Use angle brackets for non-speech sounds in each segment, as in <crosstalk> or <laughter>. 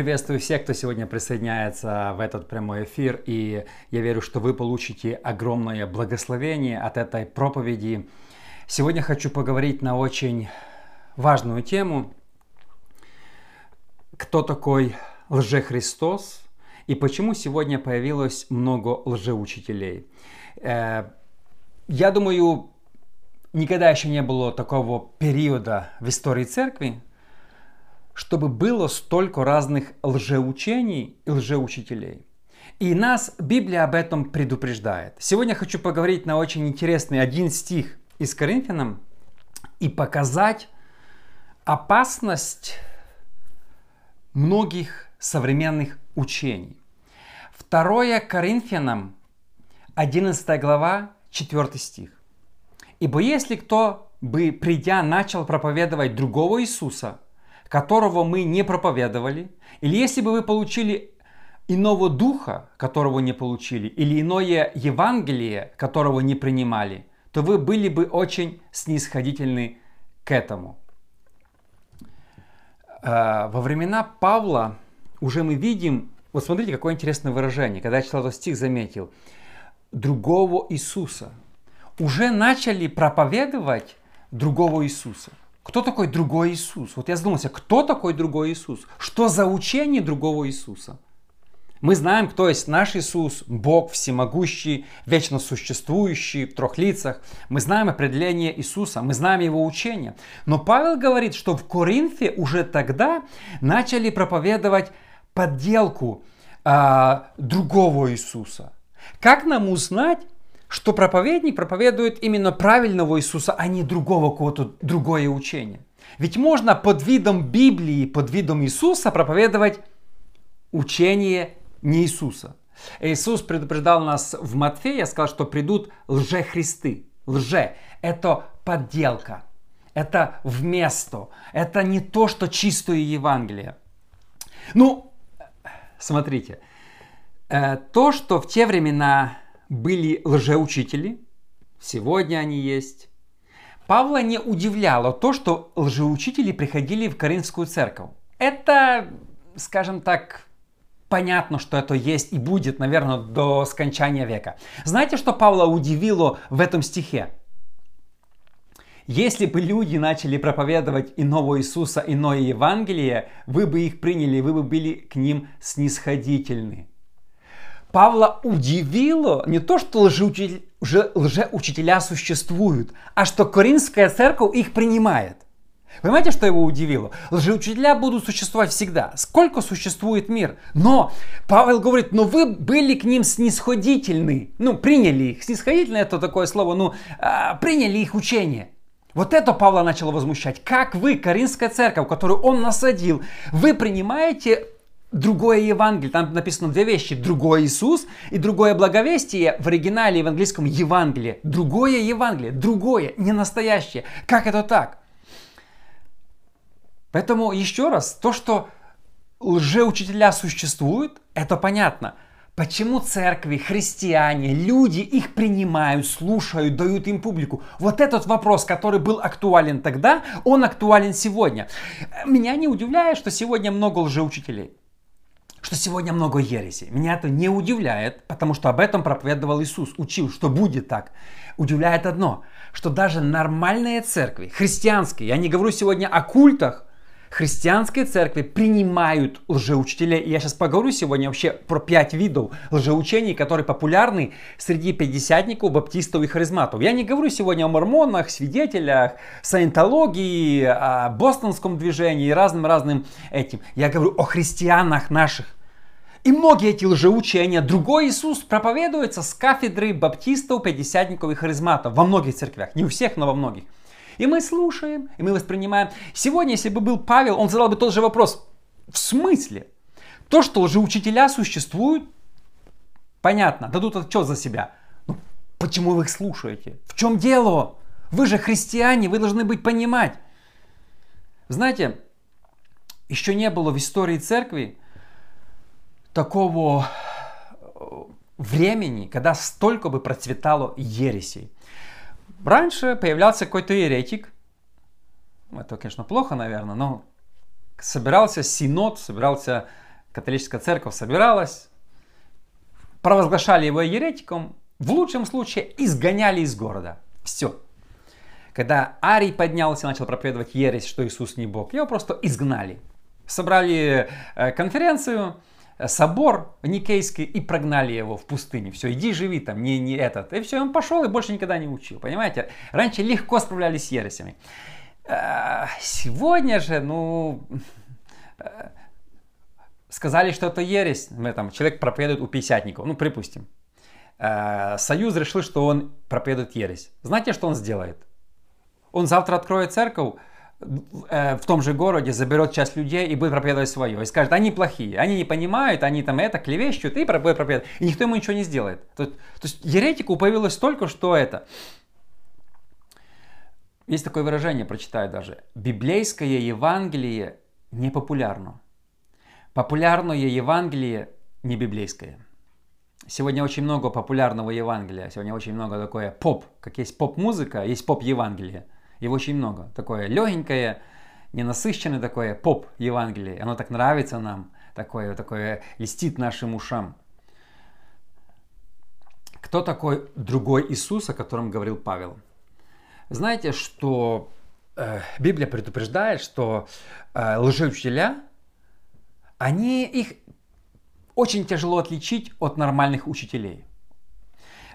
Приветствую всех, кто сегодня присоединяется в этот прямой эфир, и я верю, что вы получите огромное благословение от этой проповеди. Сегодня хочу поговорить на очень важную тему. Кто такой лжехристос и почему сегодня появилось много лжеучителей? Э, я думаю, никогда еще не было такого периода в истории церкви, чтобы было столько разных лжеучений и лжеучителей. И нас Библия об этом предупреждает. Сегодня хочу поговорить на очень интересный один стих из Коринфянам и показать опасность многих современных учений. Второе Коринфянам, 11 глава, 4 стих. «Ибо если кто бы, придя, начал проповедовать другого Иисуса – которого мы не проповедовали, или если бы вы получили иного духа, которого не получили, или иное Евангелие, которого не принимали, то вы были бы очень снисходительны к этому. Э, во времена Павла уже мы видим, вот смотрите, какое интересное выражение, когда я читал этот стих, заметил, другого Иисуса. Уже начали проповедовать другого Иисуса. Кто такой другой Иисус? Вот я задумался, кто такой другой Иисус? Что за учение другого Иисуса? Мы знаем, кто есть наш Иисус, Бог всемогущий, вечно существующий в трех лицах. Мы знаем определение Иисуса, мы знаем его учение. Но Павел говорит, что в Коринфе уже тогда начали проповедовать подделку э, другого Иисуса. Как нам узнать, что проповедник проповедует именно правильного Иисуса, а не другого кого-то, другое учение. Ведь можно под видом Библии, под видом Иисуса проповедовать учение не Иисуса. Иисус предупреждал нас в Матфея, сказал, что придут лжехристы. Лже – это подделка, это вместо, это не то, что чистое Евангелие. Ну, смотрите, э, то, что в те времена были лжеучители, сегодня они есть. Павла не удивляло то, что лжеучители приходили в Каринскую церковь. Это, скажем так, понятно, что это есть и будет, наверное, до скончания века. Знаете, что Павла удивило в этом стихе? Если бы люди начали проповедовать иного Иисуса, иное Евангелие, вы бы их приняли, вы бы были к ним снисходительны. Павла удивило не то, что лжеучителя, лжеучителя существуют, а что Коринфская церковь их принимает. Понимаете, что его удивило? Лжеучителя будут существовать всегда. Сколько существует мир? Но Павел говорит, но вы были к ним снисходительны. Ну, приняли их. Снисходительно это такое слово, ну, а, приняли их учение. Вот это Павла начало возмущать. Как вы, Каринская церковь, которую он насадил, вы принимаете другое Евангелие. Там написано две вещи. Другой Иисус и другое благовестие в оригинале в английском Евангелие. Другое Евангелие. Другое, не настоящее. Как это так? Поэтому еще раз, то, что лжеучителя существуют, это понятно. Почему церкви, христиане, люди их принимают, слушают, дают им публику? Вот этот вопрос, который был актуален тогда, он актуален сегодня. Меня не удивляет, что сегодня много лжеучителей что сегодня много ереси. Меня это не удивляет, потому что об этом проповедовал Иисус, учил, что будет так. Удивляет одно, что даже нормальные церкви, христианские, я не говорю сегодня о культах, христианские церкви принимают лжеучителей. И я сейчас поговорю сегодня вообще про пять видов лжеучений, которые популярны среди пятидесятников, баптистов и харизматов. Я не говорю сегодня о мормонах, свидетелях, саентологии, о бостонском движении и разным-разным этим. Я говорю о христианах наших. И многие эти лжеучения, другой Иисус проповедуется с кафедры баптистов, пятидесятников и харизматов во многих церквях. Не у всех, но во многих. И мы слушаем, и мы воспринимаем. Сегодня, если бы был Павел, он задал бы тот же вопрос. В смысле? То, что лжеучителя существуют, понятно, дадут отчет за себя. Но ну, почему вы их слушаете? В чем дело? Вы же христиане, вы должны быть понимать. Знаете, еще не было в истории церкви такого э, времени, когда столько бы процветало ересей. Раньше появлялся какой-то еретик, это, конечно, плохо, наверное, но собирался синод, собирался католическая церковь собиралась, провозглашали его еретиком, в лучшем случае изгоняли из города. Все. Когда Арий поднялся и начал проповедовать ересь, что Иисус не Бог, его просто изгнали. Собрали э, конференцию, собор Никейский и прогнали его в пустыню. Все, иди живи там, не, не этот. И все, он пошел и больше никогда не учил. Понимаете? Раньше легко справлялись с ересями. Э, сегодня же, ну, сказали, что это ересь. Там, человек проповедует у пятидесятников, ну, припустим. Союз решил, что он проповедует ересь. Знаете, что он сделает? Он завтра откроет церковь э, в том же городе, заберет часть людей и будет проповедовать свое. И скажет, они плохие, они не понимают, они там это клевещут, и будет проповедовать. И никто ему ничего не сделает. То, то есть еретику появилось только что это. Есть такое выражение, прочитаю даже. Библейское Евангелие не популярно. Популярное Евангелие не библейское. Сегодня очень много популярного Евангелия. Сегодня очень много такое поп. Как есть поп-музыка, есть поп-Евангелие. Его очень много. Такое легенькое, ненасыщенное такое поп Евангелие. Оно так нравится нам. Такое, такое льстит нашим ушам. Кто такой другой Иисус, о котором говорил Павел? Знаете, что э, Библия предупреждает, что э, лжеучителя, они их очень тяжело отличить от нормальных учителей.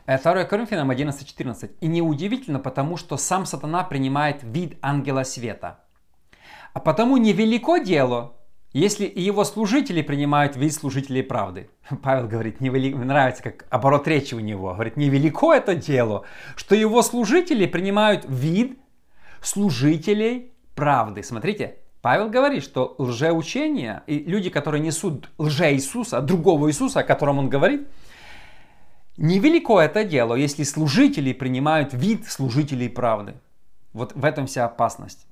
2 э, Коринфянам 11.14. И неудивительно, потому что сам сатана принимает вид ангела света. А потому невелико дело, если и его служители принимают вид служителей правды. <laughs> Павел говорит, невели... мне нравится, как оборот речи у него. Говорит, невелико это дело, что его служители принимают вид служителей правды. Смотрите, Павел говорит, что лжеучение и люди, которые несут лже Иисуса, другого Иисуса, о котором он говорит, Невелико это дело, если служители принимают вид служителей правды. Вот в этом вся опасность.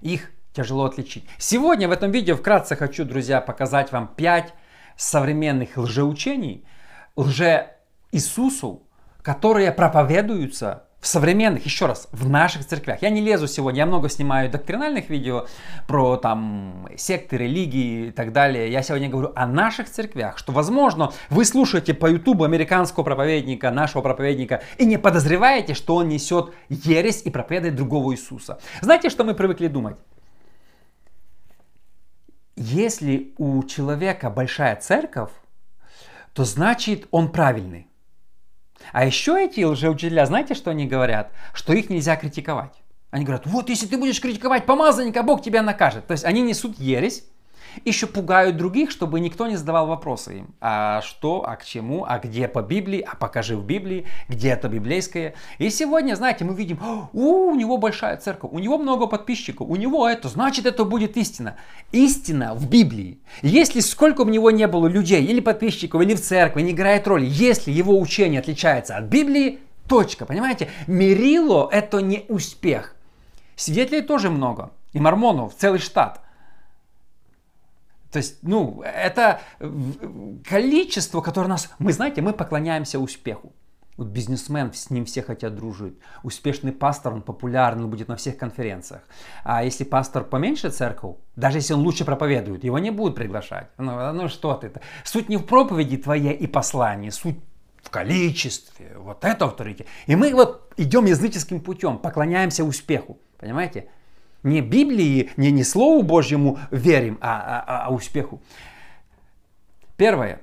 Их тяжело отличить. Сегодня в этом видео вкратце хочу, друзья, показать вам 5 современных лжеучений, лже Иисусу, которые проповедуются в современных, еще раз, в наших церквях. Я не лезу сегодня, я много снимаю доктринальных видео про там секты, религии и так далее. Я сегодня говорю о наших церквях, что возможно вы слушаете по ютубу американского проповедника, нашего проповедника и не подозреваете, что он несет ересь и проповедует другого Иисуса. Знаете, что мы привыкли думать? Если у человека большая церковь, то значит он правильный. А еще эти лжеучителя, знаете, что они говорят? Что их нельзя критиковать. Они говорят, вот если ты будешь критиковать помазанника, Бог тебя накажет. То есть они несут ересь, еще пугают других, чтобы никто не задавал вопросы им. А что, а к чему, а где по Библии, а покажи в Библии, где это библейское. И сегодня, знаете, мы видим, у, у него большая церковь, у него много подписчиков, у него это, значит это будет истина. Истина в Библии. Если сколько у него не было людей, или подписчиков, или в церкви, не играет роли, если его учение отличается от Библии, точка, понимаете? Мерило это не успех. Свидетелей тоже много. И мормонов, целый штат – то есть, ну, это количество, которое нас... Мы, знаете, мы поклоняемся успеху. Вот бизнесмен, с ним все хотят дружить. Успешный пастор, он популярный, он будет на всех конференциях. А если пастор поменьше церковь, даже если он лучше проповедует, его не будут приглашать. Ну, ну что ты? Суть не в проповеди твоей и послании, суть в количестве. Вот это авторитет. И мы вот идем языческим путем, поклоняемся успеху. Понимаете? Не Библии, не, не Слову Божьему верим, а, а, а успеху. Первое.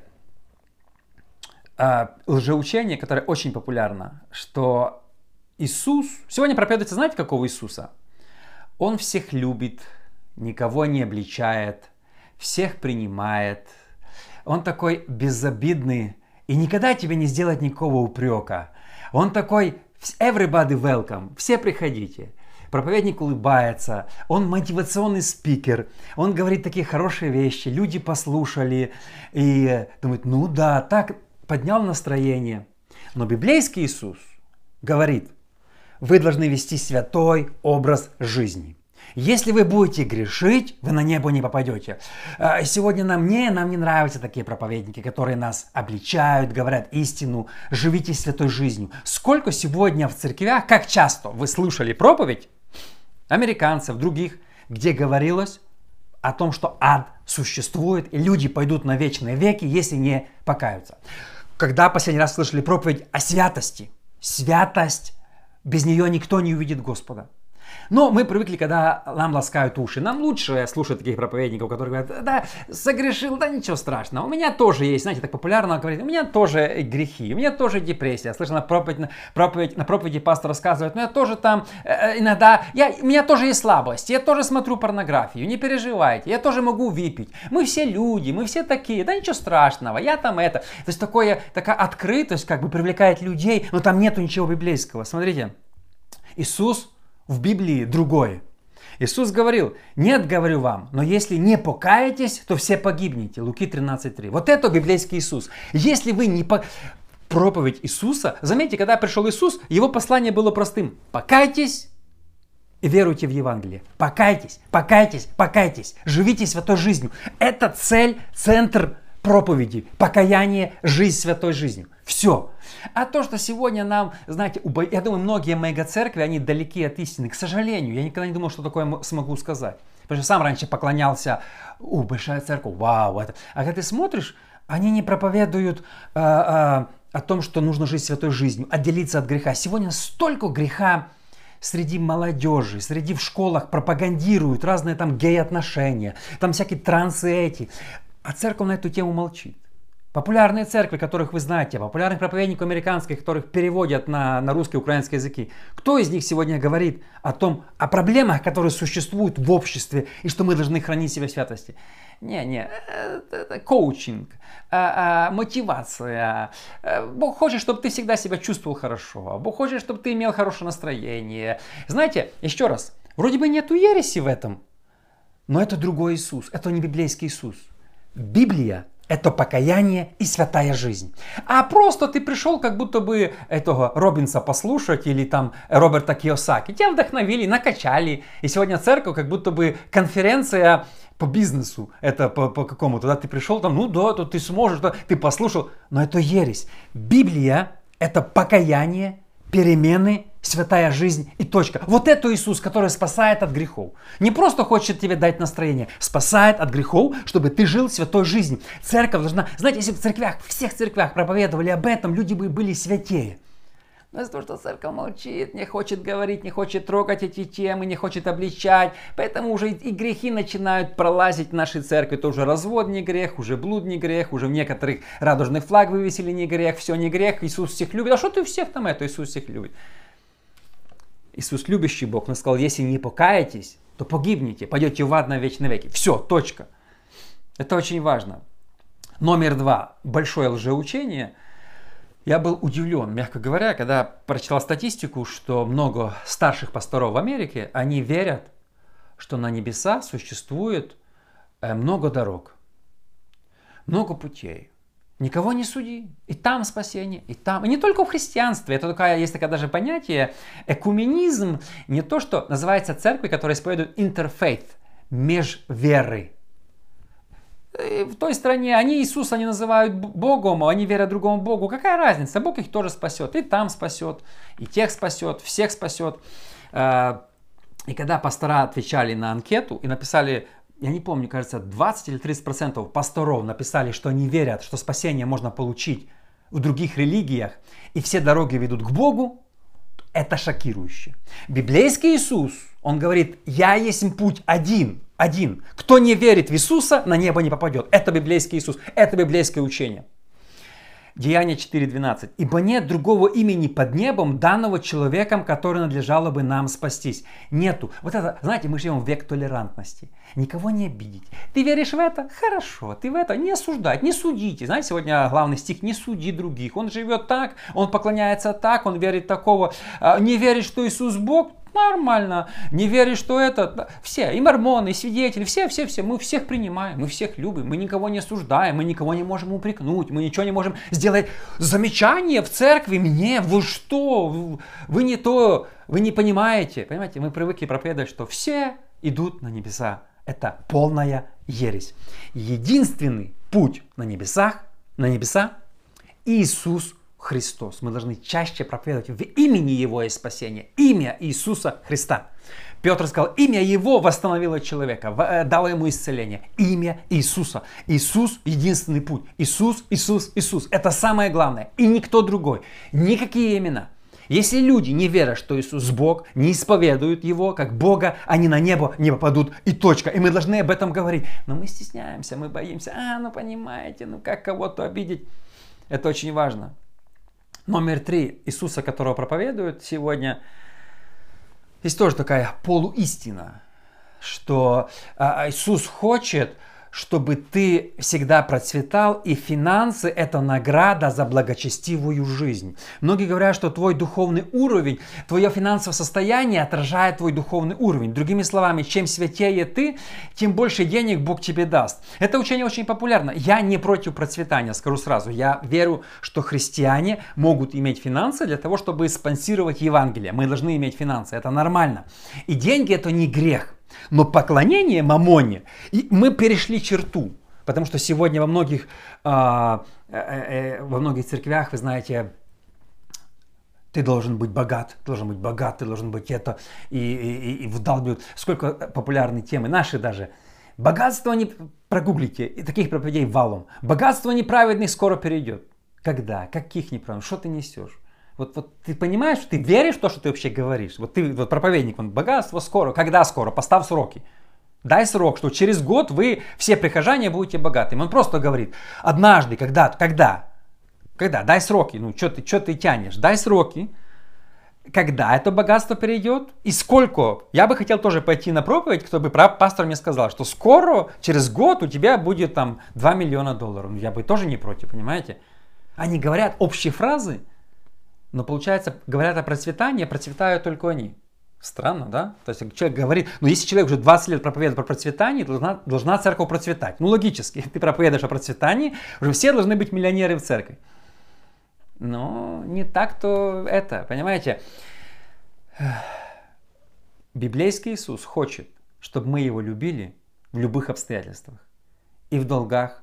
А, лжеучение, которое очень популярно, что Иисус... Сегодня проповедуется, знаете, какого Иисуса? Он всех любит, никого не обличает, всех принимает. Он такой безобидный и никогда тебе не сделает никакого упрека. Он такой everybody welcome, все приходите. Проповедник улыбается, он мотивационный спикер, он говорит такие хорошие вещи, люди послушали и думают, ну да, так поднял настроение. Но библейский Иисус говорит, вы должны вести святой образ жизни. Если вы будете грешить, вы на небо не попадете. А, сегодня нам не, нам не нравятся такие проповедники, которые нас обличают, говорят истину, живите святой жизнью. Сколько сегодня в церквях, как часто вы слышали проповедь, американцев, других, где говорилось о том, что ад существует, и люди пойдут на вечные веки, если не покаются. Когда последний раз слышали проповедь о святости? Святость. Без нее никто не увидит Господа. Но мы привыкли, когда нам ласкают уши. Нам лучше слушать таких проповедников, которые говорят, да, согрешил, да ничего страшного. У меня тоже есть, знаете, так популярно говорить, у меня тоже грехи, у меня тоже депрессия. Слышал на проповедь, на проповедь, на проповеди пастор рассказывает, у меня тоже там э, иногда, я, у меня тоже есть слабость, я тоже смотрю порнографию, не переживайте, я тоже могу выпить. Мы все люди, мы все такие, да ничего страшного, я там это. То есть такое, такая открытость как бы привлекает людей, но там нету ничего библейского. Смотрите, Иисус в Библии другое. Иисус говорил, нет, говорю вам, но если не покаетесь, то все погибнете. Луки 13.3. Вот это библейский Иисус. Если вы не по... Проповедь Иисуса, заметьте, когда пришел Иисус, его послание было простым. Покайтесь и веруйте в Евангелие. Покайтесь, покайтесь, покайтесь. Живите святой жизнью. Это цель, центр проповеди. Покаяние, жизнь святой жизнью. Все. А то, что сегодня нам, знаете, я думаю, многие мега-церкви, они далеки от истины. К сожалению, я никогда не думал, что такое смогу сказать. Потому что сам раньше поклонялся, у, большая церковь, вау, это. А когда ты смотришь, они не проповедуют а, а, о том, что нужно жить святой жизнью, отделиться от греха. Сегодня столько греха среди молодежи, среди в школах пропагандируют разные там гей-отношения, там всякие трансы эти. А церковь на эту тему молчит. Популярные церкви, которых вы знаете, популярных проповедников американских, которых переводят на, на русский украинский языки. Кто из них сегодня говорит о том, о проблемах, которые существуют в обществе и что мы должны хранить себя в святости? Не, не, это коучинг, а, а, мотивация. Э, Бог хочет, чтобы ты всегда себя чувствовал хорошо. Бог хочет, чтобы ты имел хорошее настроение. Знаете, еще раз, вроде бы нету ереси в этом, но это другой Иисус, это не библейский Иисус. Библия это покаяние и святая жизнь. А просто ты пришел как будто бы этого Робинса послушать или там Роберта Киосаки. Тебя вдохновили, накачали. И сегодня церковь как будто бы конференция по бизнесу, это по, по какому-то, да, ты пришел там, ну да, то ты сможешь, да, ты послушал, но это ересь. Библия это покаяние, перемены святая жизнь и точка. Вот это Иисус, который спасает от грехов. Не просто хочет тебе дать настроение, спасает от грехов, чтобы ты жил святой жизнью. Церковь должна, знаете, если в церквях, в всех церквях проповедовали об этом, люди бы были святее. Но из-за того, что церковь молчит, не хочет говорить, не хочет трогать эти темы, не хочет обличать, поэтому уже и грехи начинают пролазить в нашей церкви. То уже развод не грех, уже блуд не грех, уже в некоторых радужный флаг вывесили не грех, все не грех, Иисус всех любит. А что ты всех там это, Иисус всех любит? Иисус любящий Бог, Он сказал, если не покаетесь, то погибнете, пойдете в ад на вечные веки. Все, точка. Это очень важно. Номер два. Большое лжеучение. Я был удивлен, мягко говоря, когда прочитал статистику, что много старших пасторов в Америке, они верят, что на небеса существует э, много дорог, много путей. Никого не суди. И там спасение, и там. И не только в христианстве. Это такая, есть такое даже понятие. Экуменизм не то, что называется церкви, которая исповедует интерфейт, межверы. И в той стране они Иисуса не называют Богом, а они верят другому Богу. Какая разница? Бог их тоже спасет. И там спасет, и тех спасет, всех спасет. А, и когда пастора отвечали на анкету и написали я не помню, кажется, 20 или 30 процентов пасторов написали, что они верят, что спасение можно получить в других религиях, и все дороги ведут к Богу, это шокирующе. Библейский Иисус, он говорит, я есть путь один, один. Кто не верит в Иисуса, на небо не попадет. Это библейский Иисус, это библейское учение. Деяние 4.12. «Ибо нет другого имени под небом, данного человеком, который надлежало бы нам спастись». Нету. Вот это, знаете, мы живем в век толерантности. Никого не обидеть. Ты веришь в это? Хорошо. Ты в это не осуждать, не судите. Знаете, сегодня главный стих «Не суди других». Он живет так, он поклоняется так, он верит такого. А, не верит, что Иисус Бог? Нормально. Не веришь, что это... Все, и мормоны, и свидетели, все, все, все. Мы всех принимаем, мы всех любим, мы никого не осуждаем, мы никого не можем упрекнуть, мы ничего не можем сделать. Замечание в церкви мне, вы что? Вы не то, вы не понимаете. Понимаете, мы привыкли проповедовать, что все идут на небеса. Это полная ересь. Единственный путь на небесах, на небеса Иисус Христос. Мы должны чаще проповедовать в имени Его и спасения. Имя Иисуса Христа. Петр сказал, имя его восстановило человека, э, дало ему исцеление. Имя Иисуса. Иисус – единственный путь. Иисус, Иисус, Иисус. Это самое главное. И никто другой. Никакие имена. Если люди не верят, что Иисус Бог, не исповедуют Его как Бога, они на небо не попадут и точка. И мы должны об этом говорить. Но мы стесняемся, мы боимся. А, ну понимаете, ну как кого-то обидеть. Это очень важно. Номер три. Иисуса, которого проповедуют сегодня, есть тоже такая полуистина, что а, Иисус хочет, чтобы ты всегда процветал, и финансы – это награда за благочестивую жизнь. Многие говорят, что твой духовный уровень, твое финансовое состояние отражает твой духовный уровень. Другими словами, чем святее ты, тем больше денег Бог тебе даст. Это учение очень популярно. Я не против процветания, скажу сразу. Я верю, что христиане могут иметь финансы для того, чтобы спонсировать Евангелие. Мы должны иметь финансы, это нормально. И деньги – это не грех. Но поклонение Мамоне, и мы перешли черту. Потому что сегодня во многих, а, э, э, во многих церквях, вы знаете, ты должен быть богат, ты должен быть богат, ты должен быть это, и, и, и вдалбливают. Сколько популярной темы, наши даже. Богатство не, прогуглите, и таких проповедей валом. Богатство неправедных скоро перейдет. Когда? Каких неправедных? Что ты несешь? Вот, вот ты понимаешь, ты веришь в то, что ты вообще говоришь? Вот ты, вот проповедник, он, богатство скоро, когда скоро? Поставь сроки. Дай срок, что через год вы, все прихожане, будете богатыми. Он просто говорит, однажды, когда, когда, когда, дай сроки, ну что ты, что ты тянешь, дай сроки, когда это богатство перейдет и сколько. Я бы хотел тоже пойти на проповедь, кто бы пастор мне сказал, что скоро, через год у тебя будет там 2 миллиона долларов. Я бы тоже не против, понимаете? Они говорят общие фразы, но получается, говорят о процветании, процветают только они. Странно, да? То есть человек говорит, ну если человек уже 20 лет проповедует про процветание, должна, должна церковь процветать. Ну логически, <laughs> ты проповедуешь о процветании, уже все должны быть миллионеры в церкви. Но не так-то это, понимаете? <sighs> Библейский Иисус хочет, чтобы мы его любили в любых обстоятельствах. И в долгах,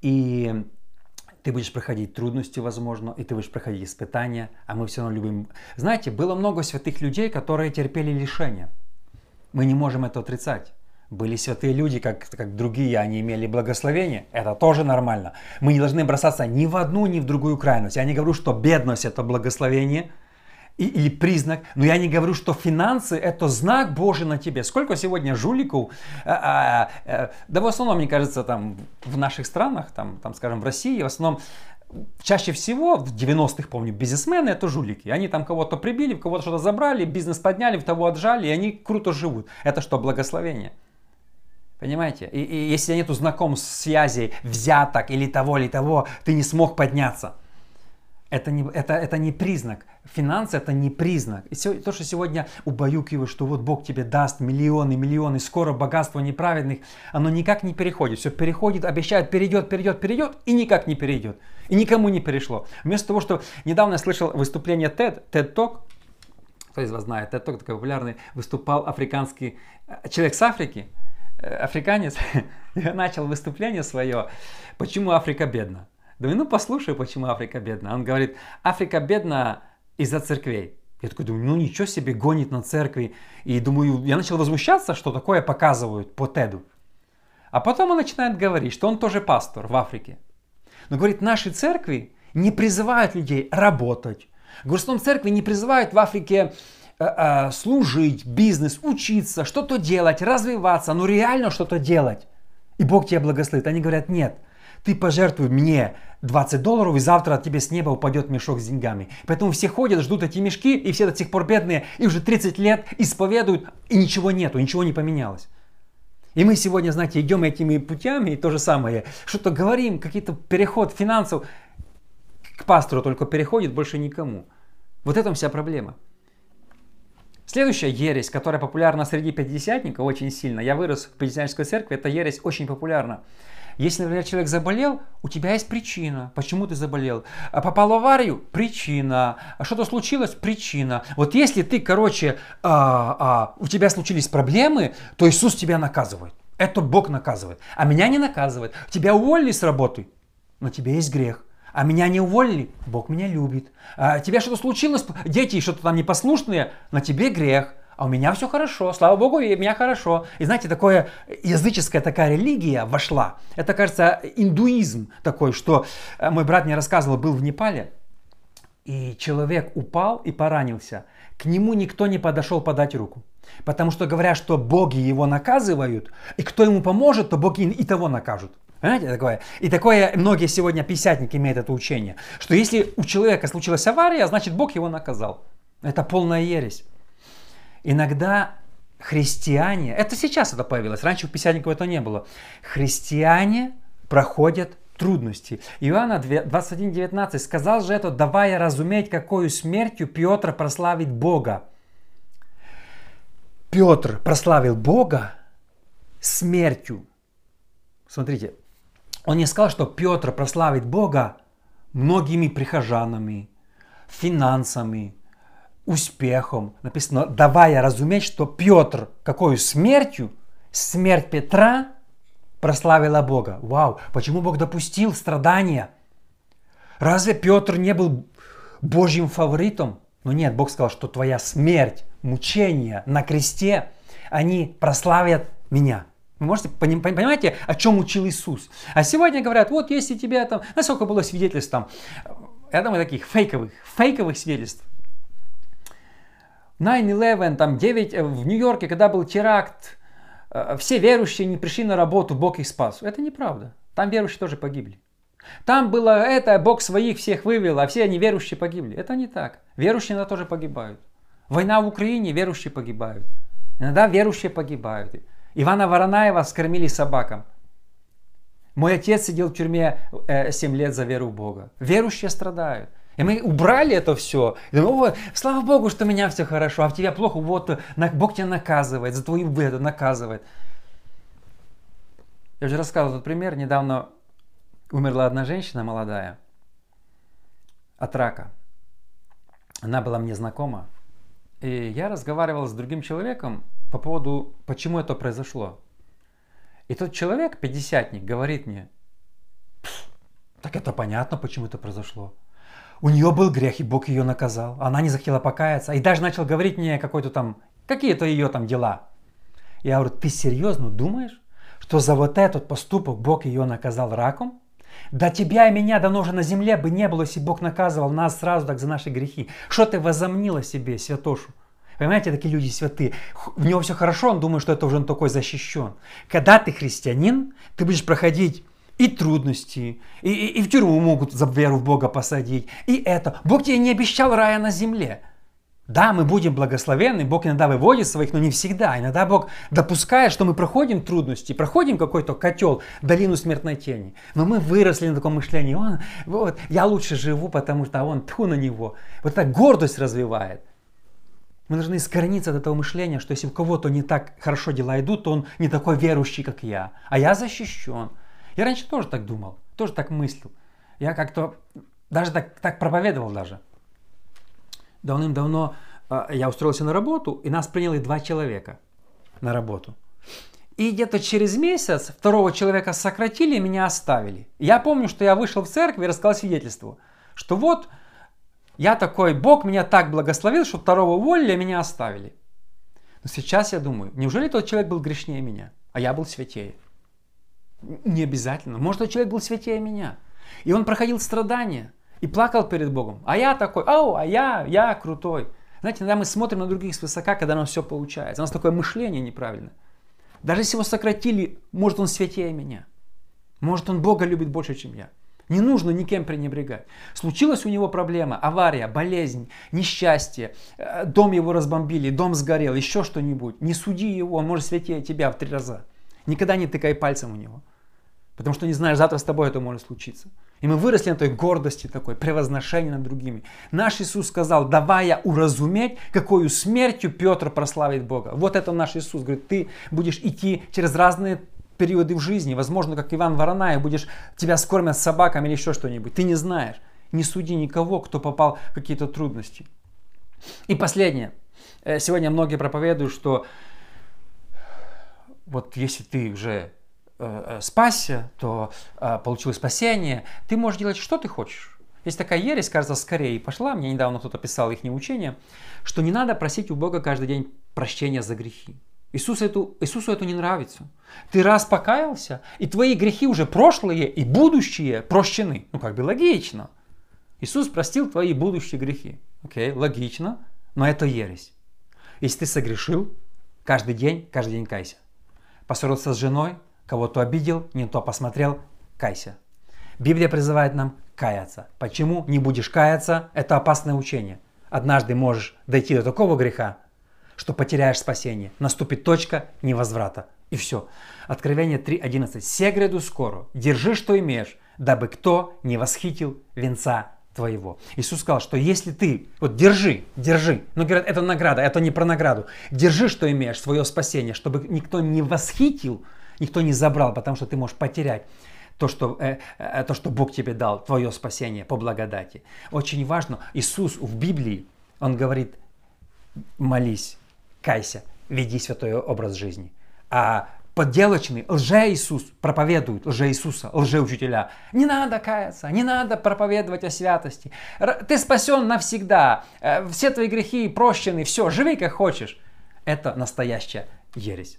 и ты будешь проходить трудности, возможно, и ты будешь проходить испытания, а мы все равно любим. Знаете, было много святых людей, которые терпели лишения. Мы не можем это отрицать. Были святые люди, как, как другие, они имели благословение. Это тоже нормально. Мы не должны бросаться ни в одну, ни в другую крайность. Я не говорю, что бедность это благословение – или признак. Но я не говорю, что финансы это знак Божий на тебе. Сколько сегодня жуликов, а, а, а, да в основном, мне кажется, там в наших странах, там, там скажем, в России, в основном чаще всего, в 90-х, помню, бизнесмены это жулики. Они там кого-то прибили, кого-то что-то забрали, бизнес подняли, в того отжали, и они круто живут. Это что, благословение? Понимаете? И, и если нету знакомств, связей, взяток или того, или того, ты не смог подняться. Это не, это, это не признак. Финансы это не признак. И то, что сегодня убаюкиваю, что вот Бог тебе даст миллионы, миллионы, скоро богатство неправедных, оно никак не переходит. Все переходит, обещает, перейдет, перейдет, перейдет и никак не перейдет. И никому не перешло. Вместо того, что недавно я слышал выступление TED, TED Talk, кто из вас знает, TED Talk такой популярный, выступал африканский э, человек с Африки, э, африканец, <laughs> начал выступление свое, почему Африка бедна. Думаю, ну послушай, почему Африка бедна. Он говорит, Африка бедна из-за церквей. Я такой думаю, ну ничего себе, гонит на церкви. И думаю, я начал возмущаться, что такое показывают по Теду. А потом он начинает говорить, что он тоже пастор в Африке. Но говорит, наши церкви не призывают людей работать. Говорит, церкви не призывают в Африке э, э, служить, бизнес, учиться, что-то делать, развиваться, ну реально что-то делать. И Бог тебя благословит. Они говорят, нет, ты пожертвуй мне 20 долларов, и завтра тебе с неба упадет мешок с деньгами. Поэтому все ходят, ждут эти мешки, и все до сих пор бедные, и уже 30 лет исповедуют, и ничего нету, ничего не поменялось. И мы сегодня, знаете, идем этими путями, и то же самое, что-то говорим, какие-то переход финансов, к пастору только переходит, больше никому. Вот это вся проблема. Следующая ересь, которая популярна среди пятидесятников очень сильно, я вырос в пятидесятнической церкви, эта ересь очень популярна. Если, например, человек заболел, у тебя есть причина, почему ты заболел. А попал в аварию – причина. А что-то случилось – причина. Вот если ты, короче, а, а, у тебя случились проблемы, то Иисус тебя наказывает. Это Бог наказывает. А меня не наказывает. Тебя уволили с работы, но тебе есть грех. А меня не уволили, Бог меня любит. А тебе что-то случилось, дети что-то там непослушные, на тебе грех. А у меня все хорошо, слава Богу, и у меня хорошо. И знаете, такое языческая такая религия вошла. Это, кажется, индуизм такой, что э, мой брат мне рассказывал, был в Непале, и человек упал и поранился. К нему никто не подошел подать руку. Потому что говорят, что боги его наказывают, и кто ему поможет, то боги и того накажут. Понимаете такое? И такое многие сегодня писятники имеют это учение, что если у человека случилась авария, значит Бог его наказал. Это полная ересь. Иногда христиане, это сейчас это появилось, раньше у писятников этого не было, христиане проходят трудности. Иоанна 21.19 сказал же это, давая разуметь, какую смертью Петр прославит Бога. Петр прославил Бога смертью. Смотрите, он не сказал, что Петр прославит Бога многими прихожанами, финансами, успехом. Написано, давая разуметь, что Петр какой смертью, смерть Петра прославила Бога. Вау, почему Бог допустил страдания? Разве Петр не был Божьим фаворитом? Но нет, Бог сказал, что твоя смерть, мучение на кресте, они прославят меня. Вы можете понимаете, о чем учил Иисус? А сегодня говорят, вот если тебя там, насколько было свидетельств там, я думаю, таких фейковых, фейковых свидетельств. 9-11, там 9, э, в Нью-Йорке, когда был теракт, э, все верующие не пришли на работу, Бог их спас. Это неправда. Там верующие тоже погибли. Там было это, Бог своих всех вывел, а все неверующие погибли. Это не так. Верующие иногда тоже погибают. Война в Украине, верующие погибают. Иногда верующие погибают. Ивана Воронаева скормили собакам. Мой отец сидел в тюрьме 7 э, лет за веру в Бога. Верующие страдают. И мы убрали это все. И думаем, слава Богу, что у меня все хорошо, а в тебя плохо, вот Бог тебя наказывает, за твою выгоду наказывает. Я уже рассказывал этот пример. Недавно умерла одна женщина молодая от рака. Она была мне знакома. И я разговаривал с другим человеком по поводу, почему это произошло. И тот человек, пятидесятник, говорит мне, так это понятно, почему это произошло. У нее был грех, и Бог ее наказал. Она не захотела покаяться. И даже начал говорить мне какой-то там, какие-то ее там дела. Я говорю, ты серьезно думаешь, что за вот этот поступок Бог ее наказал раком? Да тебя и меня давно уже на земле бы не было, если Бог наказывал нас сразу так за наши грехи. Что ты возомнила себе, святошу? Понимаете, такие люди святые. В него все хорошо, он думает, что это уже он такой защищен. Когда ты христианин, ты будешь проходить и трудности, и, и, и в тюрьму могут за веру в Бога посадить, и это. Бог тебе не обещал рая на земле. Да, мы будем благословенны, Бог иногда выводит своих, но не всегда. Иногда Бог допускает, что мы проходим трудности, проходим какой-то котел, долину смертной тени. Но мы выросли на таком мышлении, он, вот, я лучше живу, потому что он, тьфу на него. Вот так гордость развивает. Мы должны искорениться от этого мышления, что если у кого-то не так хорошо дела идут, то он не такой верующий, как я. А я защищен. Я раньше тоже так думал, тоже так мыслил. Я как-то даже так, так проповедовал даже. Давным-давно э, я устроился на работу, и нас приняли два человека на работу. И где-то через месяц второго человека сократили меня оставили. Я помню, что я вышел в церковь и рассказал свидетельство, что вот я такой, Бог меня так благословил, что второго уволили, меня оставили. Но сейчас я думаю, неужели тот человек был грешнее меня, а я был святее? Не обязательно. Может, тот человек был святее меня. И он проходил страдания и плакал перед Богом. А я такой, ау, а я, я крутой. Знаете, иногда мы смотрим на других свысока, когда у нас все получается. У нас такое мышление неправильное. Даже если его сократили, может он святее меня. Может он Бога любит больше, чем я. Не нужно никем пренебрегать. Случилась у него проблема, авария, болезнь, несчастье, э, дом его разбомбили, дом сгорел, еще что-нибудь. Не суди его, он может святее тебя в три раза. Никогда не тыкай пальцем у него. Потому что не знаешь, завтра с тобой это может случиться. И мы выросли на той гордости такой, превозношении над другими. Наш Иисус сказал, давая уразуметь, какую смертью Петр прославит Бога. Вот это наш Иисус. Говорит, ты будешь идти через разные периоды в жизни. Возможно, как Иван Вороная, будешь, тебя скормят собаками или еще что-нибудь. Ты не знаешь. Не суди никого, кто попал в какие-то трудности. И последнее. Э, сегодня многие проповедуют, что вот если ты уже э, э, спасся, то э, получил спасение, ты можешь делать что ты хочешь. Есть такая ересь, кажется, скорее пошла. Мне недавно кто-то писал их учение, что не надо просить у Бога каждый день прощения за грехи. Иисусу, эту, Иисусу это не нравится. Ты раз покаялся, и твои грехи уже прошлые и будущие прощены. Ну, как бы логично. Иисус простил твои будущие грехи. Окей, логично, но это ересь. Если ты согрешил, каждый день, каждый день кайся. Поссорился с женой, кого-то обидел, не то посмотрел, кайся. Библия призывает нам каяться. Почему не будешь каяться? Это опасное учение. Однажды можешь дойти до такого греха, что потеряешь спасение. Наступит точка невозврата. И все. Откровение 3.11. «Се гряду скоро, держи, что имеешь, дабы кто не восхитил венца твоего». Иисус сказал, что если ты, вот держи, держи, но говорят, это награда, это не про награду, держи, что имеешь, свое спасение, чтобы никто не восхитил, никто не забрал, потому что ты можешь потерять то, что, э, э, то, что Бог тебе дал, твое спасение по благодати. Очень важно, Иисус в Библии, Он говорит, молись, кайся, веди святой образ жизни. А подделочный лже-Иисус проповедует лже-Иисуса, лже-учителя. Не надо каяться, не надо проповедовать о святости. Ты спасен навсегда, э, все твои грехи прощены, все, живи как хочешь. Это настоящая ересь.